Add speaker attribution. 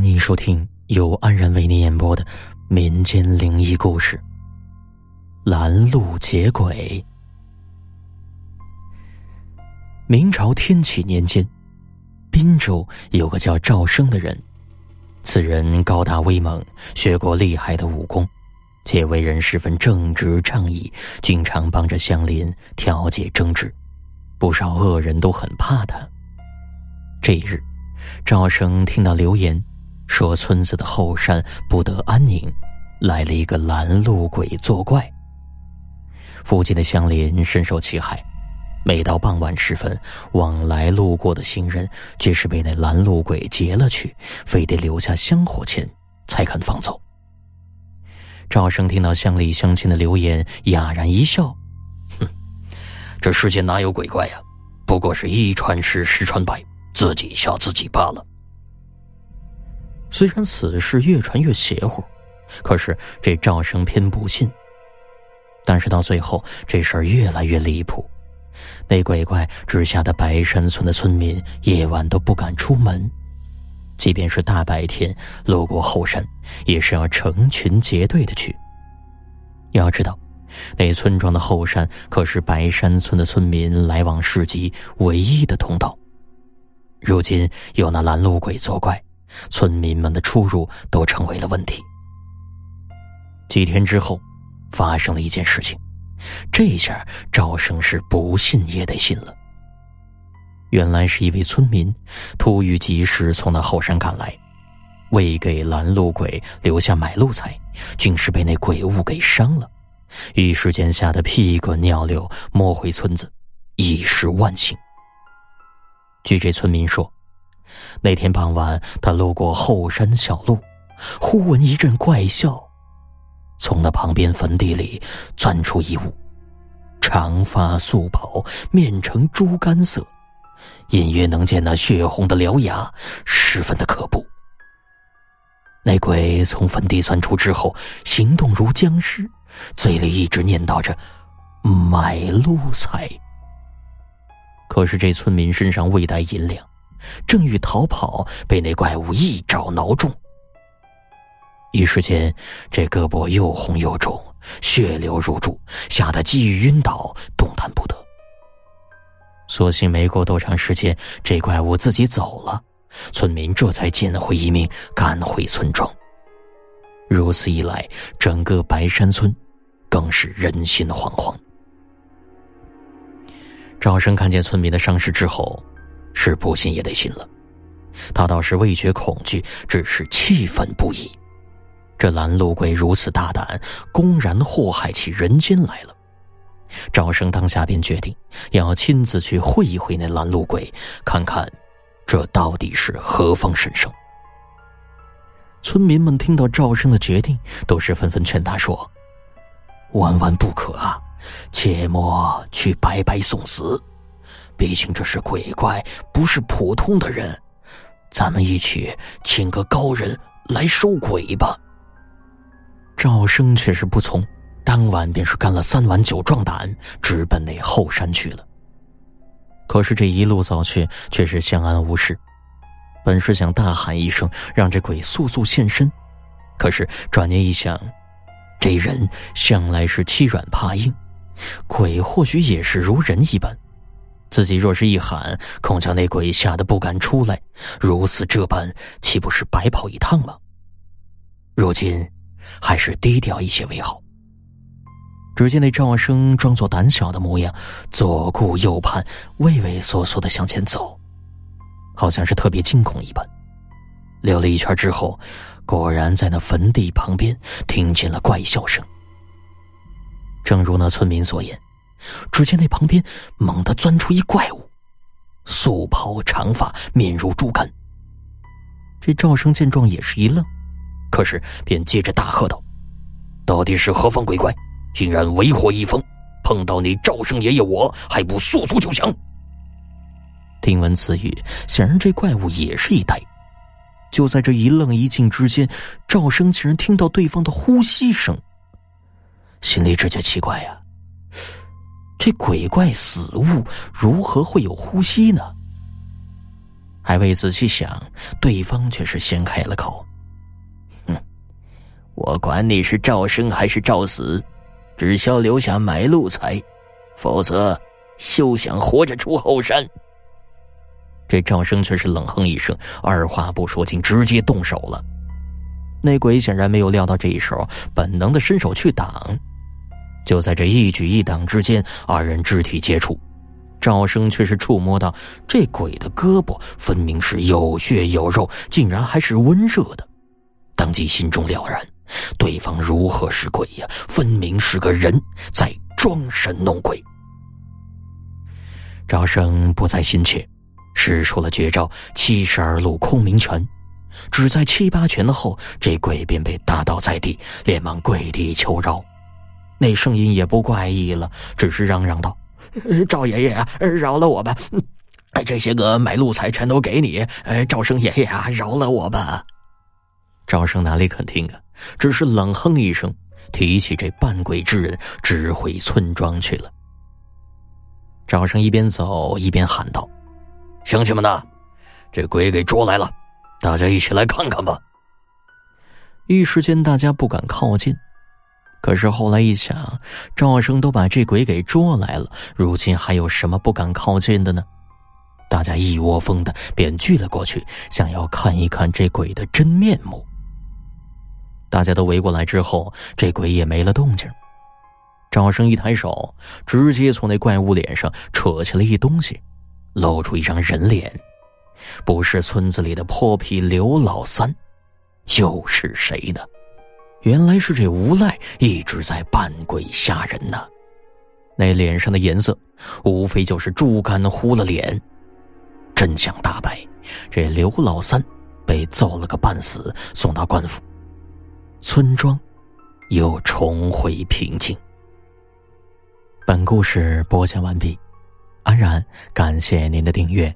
Speaker 1: 欢迎收听由安然为您演播的民间灵异故事《拦路劫鬼》。明朝天启年间，滨州有个叫赵生的人，此人高大威猛，学过厉害的武功，且为人十分正直仗义，经常帮着乡邻调解争执，不少恶人都很怕他。这一日。赵生听到流言，说村子的后山不得安宁，来了一个拦路鬼作怪。附近的乡邻深受其害，每到傍晚时分，往来路过的行人皆是被那拦路鬼劫了去，非得留下香火钱才肯放走。赵生听到乡里乡亲的流言，哑然一笑：“哼，这世间哪有鬼怪呀？不过是一传十，十传百。”自己吓自己罢了。虽然此事越传越邪乎，可是这赵生偏不信。但是到最后，这事儿越来越离谱，那鬼怪只吓得白山村的村民夜晚都不敢出门，即便是大白天路过后山，也是要成群结队的去。要知道，那村庄的后山可是白山村的村民来往市集唯一的通道。如今有那拦路鬼作怪，村民们的出入都成为了问题。几天之后，发生了一件事情，这下赵生是不信也得信了。原来是一位村民突遇急事从那后山赶来，为给拦路鬼留下买路财，竟是被那鬼物给伤了，一时间吓得屁滚尿流，摸回村子，一时万幸。据这村民说，那天傍晚，他路过后山小路，忽闻一阵怪笑，从那旁边坟地里钻出一物，长发素袍，面呈猪肝色，隐约能见那血红的獠牙，十分的可怖。那鬼从坟地钻出之后，行动如僵尸，嘴里一直念叨着“买路财”。可是这村民身上未带银两，正欲逃跑，被那怪物一爪挠中。一时间，这胳膊又红又肿，血流如注，吓得几欲晕倒，动弹不得。所幸没过多长时间，这怪物自己走了，村民这才捡回一命，赶回村庄。如此一来，整个白山村更是人心惶惶。赵生看见村民的伤势之后，是不信也得信了。他倒是未觉恐惧，只是气愤不已。这拦路鬼如此大胆，公然祸害起人间来了。赵生当下便决定要亲自去会一会那拦路鬼，看看这到底是何方神圣。村民们听到赵生的决定，都是纷纷劝他说：“万万不可啊！”切莫去白白送死，毕竟这是鬼怪，不是普通的人。咱们一起请个高人来收鬼吧。赵生却是不从，当晚便是干了三碗酒壮胆，直奔那后山去了。可是这一路走去，却是相安无事。本是想大喊一声，让这鬼速速现身，可是转念一想，这人向来是欺软怕硬。鬼或许也是如人一般，自己若是一喊，恐将那鬼吓得不敢出来。如此这般，岂不是白跑一趟吗？如今，还是低调一些为好。只见那赵生装作胆小的模样，左顾右盼，畏畏缩缩的向前走，好像是特别惊恐一般。溜了一圈之后，果然在那坟地旁边听见了怪笑声。正如那村民所言，只见那旁边猛地钻出一怪物，素袍长发，面如猪肝。这赵生见状也是一愣，可是便接着大喝道：“到底是何方鬼怪，竟然为祸一方？碰到你赵生爷爷，我还不速速就降！”听闻此语，显然这怪物也是一呆。就在这一愣一静之间，赵生竟然听到对方的呼吸声。心里只觉奇怪呀，这鬼怪死物如何会有呼吸呢？还未仔细想，对方却是先开了口：“哼，我管你是赵生还是赵死，只需要留下买路财，否则休想活着出后山。”这赵生却是冷哼一声，二话不说，竟直接动手了。那鬼显然没有料到这一手，本能的伸手去挡。就在这一举一挡之间，二人肢体接触，赵生却是触摸到这鬼的胳膊，分明是有血有肉，竟然还是温热的。当即心中了然，对方如何是鬼呀？分明是个人在装神弄鬼。赵生不再心切。使出了绝招七十二路空明拳，只在七八拳后，这鬼便被打倒在地，连忙跪地求饶。那声音也不怪异了，只是嚷嚷道：“赵爷爷，饶了我吧！这些个买路财全都给你，赵生爷爷啊，饶了我吧！”赵生哪里肯听啊，只是冷哼一声，提起这扮鬼之人，直回村庄去了。赵生一边走一边喊道。乡亲们呐，这鬼给捉来了，大家一起来看看吧。一时间，大家不敢靠近。可是后来一想，赵生都把这鬼给捉来了，如今还有什么不敢靠近的呢？大家一窝蜂的便聚了过去，想要看一看这鬼的真面目。大家都围过来之后，这鬼也没了动静。赵生一抬手，直接从那怪物脸上扯下了一东西。露出一张人脸，不是村子里的泼皮刘老三，就是谁呢？原来是这无赖一直在扮鬼吓人呢。那脸上的颜色，无非就是猪肝糊了脸。真相大白，这刘老三被揍了个半死，送到官府。村庄又重回平静。本故事播讲完毕。安然，感谢您的订阅。